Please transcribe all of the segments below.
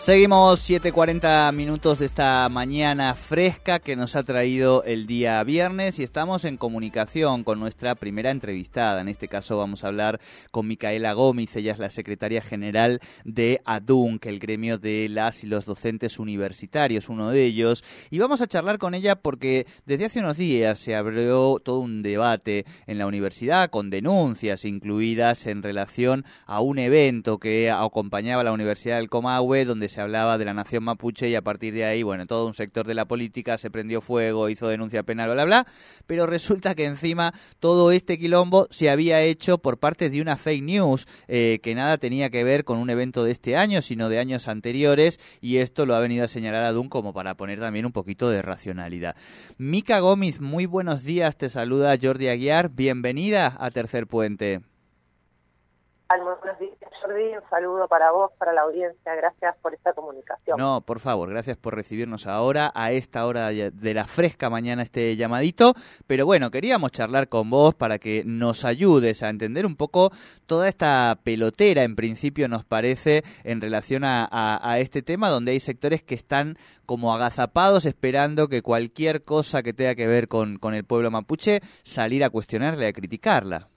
Seguimos 7.40 minutos de esta mañana fresca que nos ha traído el día viernes y estamos en comunicación con nuestra primera entrevistada. En este caso vamos a hablar con Micaela Gómez, ella es la secretaria general de ADUNC, el gremio de las y los docentes universitarios, uno de ellos. Y vamos a charlar con ella porque desde hace unos días se abrió todo un debate en la universidad con denuncias incluidas en relación a un evento que acompañaba la Universidad del Comahue donde se hablaba de la nación mapuche y a partir de ahí, bueno, todo un sector de la política se prendió fuego, hizo denuncia penal, bla, bla, bla, pero resulta que encima todo este quilombo se había hecho por parte de una fake news eh, que nada tenía que ver con un evento de este año, sino de años anteriores y esto lo ha venido a señalar a como para poner también un poquito de racionalidad. Mica Gómez, muy buenos días, te saluda Jordi Aguiar, bienvenida a Tercer Puente. Un saludo para vos, para la audiencia. Gracias por esta comunicación. No, por favor, gracias por recibirnos ahora, a esta hora de la fresca mañana, este llamadito. Pero bueno, queríamos charlar con vos para que nos ayudes a entender un poco toda esta pelotera, en principio nos parece, en relación a, este tema, donde hay sectores que están como agazapados esperando que cualquier cosa que tenga que ver con, con el pueblo mapuche salir a cuestionarla y a criticarla.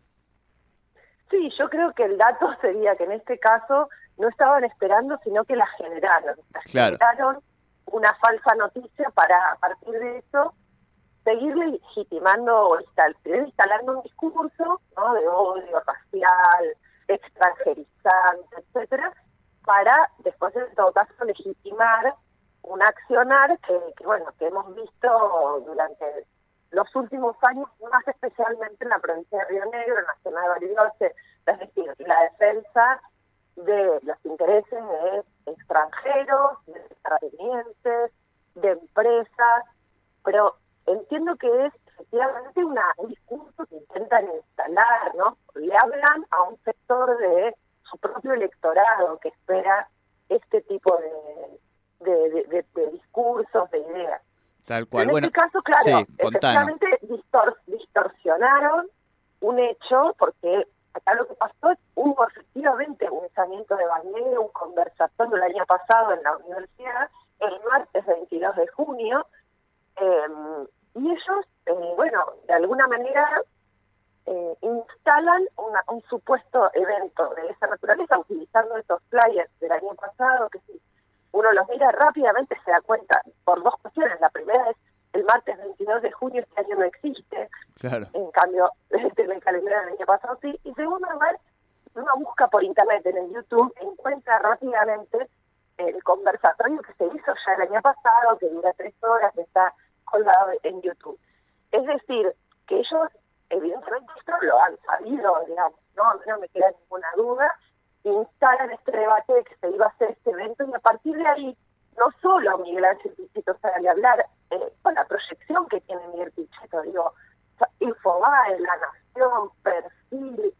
Sí, yo creo que el dato sería que en este caso no estaban esperando, sino que la generaron. Generaron una falsa noticia para, a partir de eso, seguir legitimando o instalando un discurso ¿no? de odio racial, extranjerizante, etcétera, para después, en todo caso, legitimar un accionar que, que bueno, que hemos visto durante los últimos años, más especialmente en la provincia de Río Negro, en la zona de Bariloche, es decir, la defensa de los intereses de extranjeros, de terratenientes, de empresas, pero entiendo que es efectivamente una, un discurso que intentan instalar, ¿no? Le hablan a un sector de su propio electorado que espera este tipo de, de, de discursos, de ideas. Tal cual. En bueno, este caso, claro, efectivamente distorsionaron un hecho porque acá lo que pasó es hubo efectivamente un lanzamiento de bañero, un conversatorio el año pasado en la universidad, el martes 22 de junio, em, y ellos, eh, bueno, de alguna manera eh, instalan un supuesto evento de esa naturaleza utilizando esos flyers del año pasado, que si uno los mira rápidamente se da cuenta por dos cuestiones. La primera es el martes 22 de junio este año no existe. Claro. En cambio, en el calendario del año pasado sí. Y segundo lugar, uno busca por internet en el YouTube, encuentra rápidamente el conversatorio que se hizo ya el año pasado, que dura tres horas, está colgado en YouTube. Es decir, que ellos, evidentemente, esto lo han sabido, digamos, no, no me queda ninguna duda, instalan este debate de que se iba a hacer este evento y a partir de ahí, no solo Miguel Ángel Pichetto sale a hablar eh, con la proyección que tiene Miguel Pichetto, digo, Infobae, La Nación, Perfil,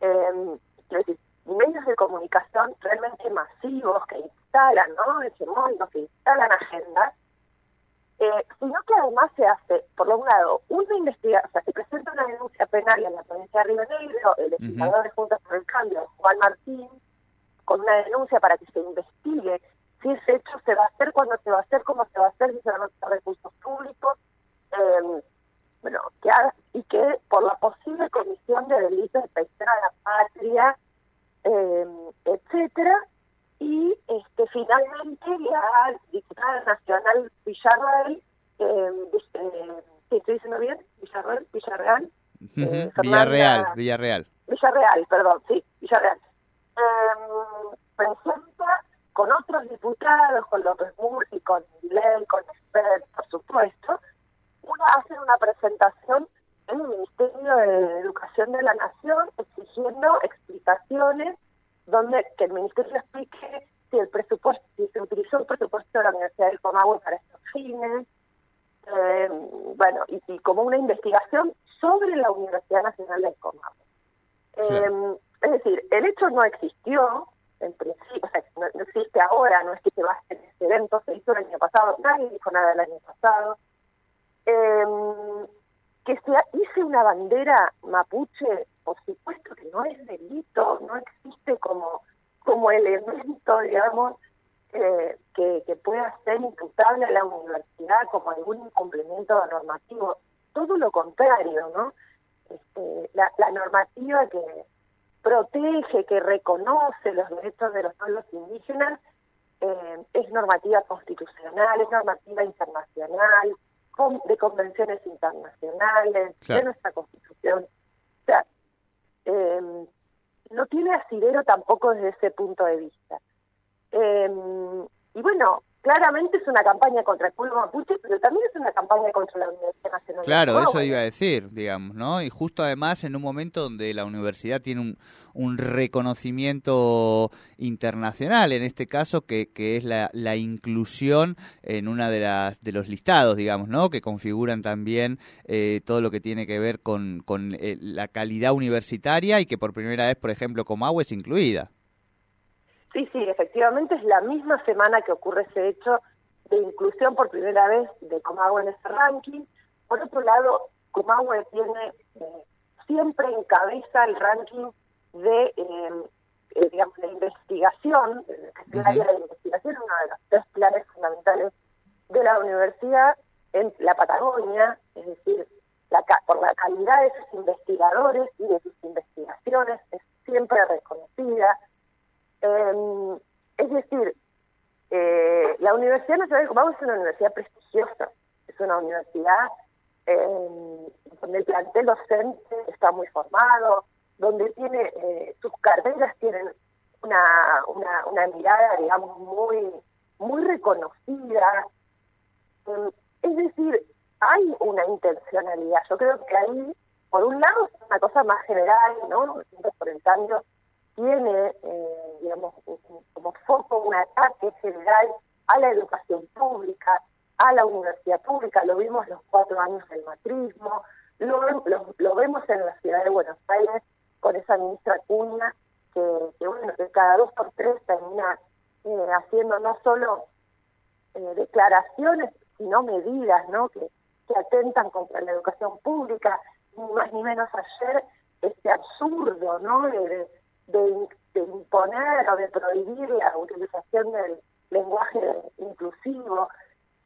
eh, decir, medios de comunicación realmente masivos que instalan, ¿no? mundo que instalan agendas, eh, sino que además se hace, por lo lado, una investigación, o sea, se presenta una denuncia penal en la provincia de Río Negro, el legislador de Juntas por el Cambio, Juan Martín, con una denuncia para que se investigue si ese hecho se va a hacer, cuándo se va a hacer, cómo se va a hacer, si se van a usar recursos públicos, eh, bueno, que haga, y que por la posible comisión de delitos de traición a la patria, eh, etcétera, y este finalmente la diputada nacional Villarreal, eh, eh, ¿estoy diciendo bien? Villarreal, Villarreal. Eh, Villarreal, Villarreal. Villarreal, perdón, sí, Villarreal. Eh, presenta con otros diputados, con López Murphy, con Ley, con Esper, por supuesto, una hace una presentación en el Ministerio de Educación de la Nación exigiendo explicaciones donde que el ministerio explique si el presupuesto, si se utilizó el presupuesto de la Universidad del Comahue para estos fines, eh, bueno, y, como una investigación sobre la Universidad Nacional del Comahue. Em, es decir, el hecho no existió, en principio, o sea, no, existe ahora, no es que se va a hacer este evento, se hizo el año pasado, nadie dijo nada el año pasado. Eh, que se hice una bandera mapuche, por supuesto que no es delito, no existe como, como elemento, digamos, eh, que, que pueda ser imputable a la universidad como algún incumplimiento normativo. Todo lo contrario, ¿no? Este, la, normativa que protege, que reconoce los derechos de los pueblos indígenas, eh, es normativa constitucional, es normativa internacional, de convenciones internacionales, de nuestra constitución. O sea, eh, no tiene asidero tampoco desde ese punto de vista. Eh, y bueno, claramente es una campaña contra el pueblo mapuche, pero también es una campaña contra la Universidad Nacional. Claro, eso iba a decir, digamos, ¿no? Y justo además en un momento donde la universidad tiene un, un reconocimiento internacional, en este caso, que, que es la, la inclusión en una de, las, de los listados, digamos, ¿no? Que configuran también eh, todo lo que tiene que ver con, con eh, la calidad universitaria y que por primera vez, por ejemplo, Comahue es incluida. Sí, sí, efectivamente es la misma semana que ocurre ese hecho de inclusión por primera vez de Comahue en ese ranking. Por otro lado, Comahue tiene eh, siempre encabeza el ranking de, eh, eh, digamos, de investigación, el área de investigación, uno de los tres pilares fundamentales de la universidad en la Patagonia, es decir, la, por la calidad de sus investigadores y de sus investigaciones eh, es decir, eh, la Universidad Nacional de Comahue es una universidad prestigiosa, es una universidad eh, donde el plantel docente está muy formado, donde tiene eh, sus carreras tienen una, una, una mirada, digamos, muy, muy reconocida. Em, es decir, hay una intencionalidad. Yo creo que ahí, por un lado, es una cosa más general, ¿no? Por el cambio tiene, eh, digamos, como foco un ataque general a la educación pública, a la universidad pública, lo vimos los cuatro años del matrismo, lo, lo, vemos en la ciudad de Buenos Aires con esa ministra Cuña, que, bueno, que cada dos por tres termina eh, haciendo no solo eh, declaraciones, sino medidas, ¿no? Que, que atentan contra la educación pública, ni más ni menos ayer, este absurdo, ¿no? de, imponer o de prohibir la utilización del lenguaje inclusivo,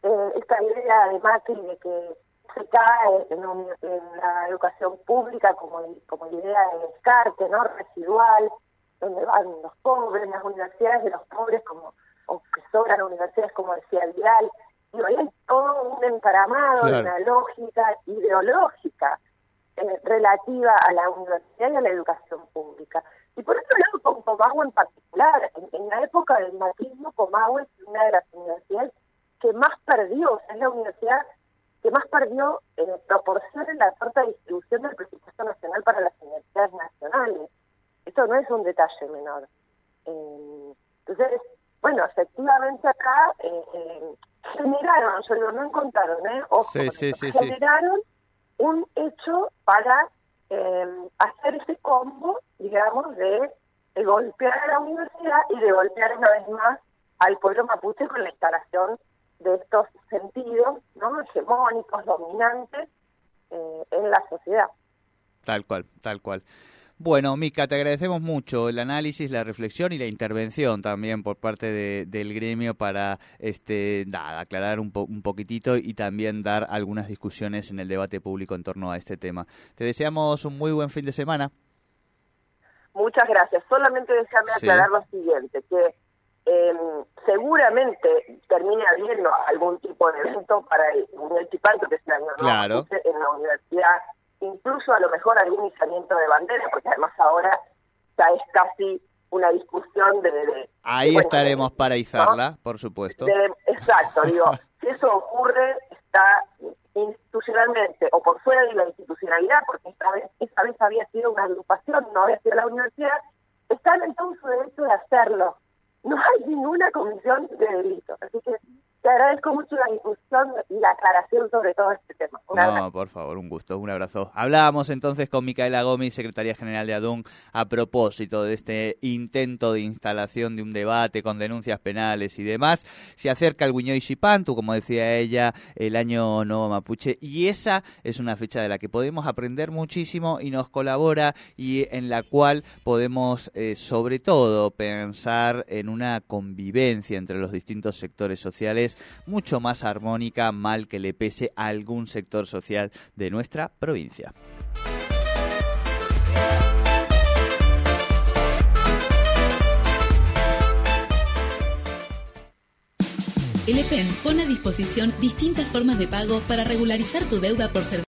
eh, esta idea de Macri de que se cae en, la educación pública como, como idea de descarte, ¿no? residual, donde van los pobres, las universidades de los pobres, como o que sobran universidades, como decía Vidal. Y hoy hay todo un encaramado de una lógica ideológica eh, relativa a la universidad y a la educación pública. Y por otro lado, con Comahue en particular, en, la época del macrismo, Comahue es una de las universidades que más perdió, es la universidad que más perdió en proporción en la corta distribución del presupuesto nacional para las universidades nacionales. Esto no es un detalle menor. Eh, entonces, bueno, efectivamente acá eh, eh, generaron, yo digo, no encontraron, ¿eh? Ojo, generaron un hecho para eh, hacer ese combo, digamos, de, golpear a la universidad y de golpear una vez más al pueblo mapuche con la instalación de estos sentidos no hegemónicos, dominantes eh, en la sociedad. Tal cual, tal cual. Bueno, Mica, te agradecemos mucho el análisis, la reflexión y la intervención también por parte de, del gremio para este, nada, aclarar un, un poquitito y también dar algunas discusiones en el debate público en torno a este tema. Te deseamos un muy buen fin de semana. Muchas gracias. Solamente déjame aclarar lo siguiente, que eh, seguramente termine habiendo algún tipo de evento para el municipal que sea claro. en la universidad incluso a lo mejor algún izamiento de bandera, porque además ahora ya es casi una discusión de... Ahí estaremos para izarla, por supuesto. exacto, digo, si eso ocurre, está institucionalmente o por fuera de la institucionalidad, porque esta vez, esta vez había sido una agrupación, no había sido la universidad, están en todo su derecho de hacerlo. No hay ninguna comisión de delitos. Así que te agradezco mucho la discusión y la aclaración sobre todo este tema. no, por favor, un gusto, un abrazo. Hablábamos entonces con Micaela Gómez, secretaria general de ADUN, a propósito de este intento de instalación de un debate con denuncias penales y demás. Se acerca el Guiñoy Chipantu, como decía ella, el año nuevo mapuche, y esa es una fecha de la que podemos aprender muchísimo y nos colabora y en la cual podemos, eh, sobre todo, pensar en una convivencia entre los distintos sectores mucho más armónica, mal que le pese a algún sector social de nuestra provincia. El EPEN pone a disposición distintas formas de pago para regularizar tu deuda por servicio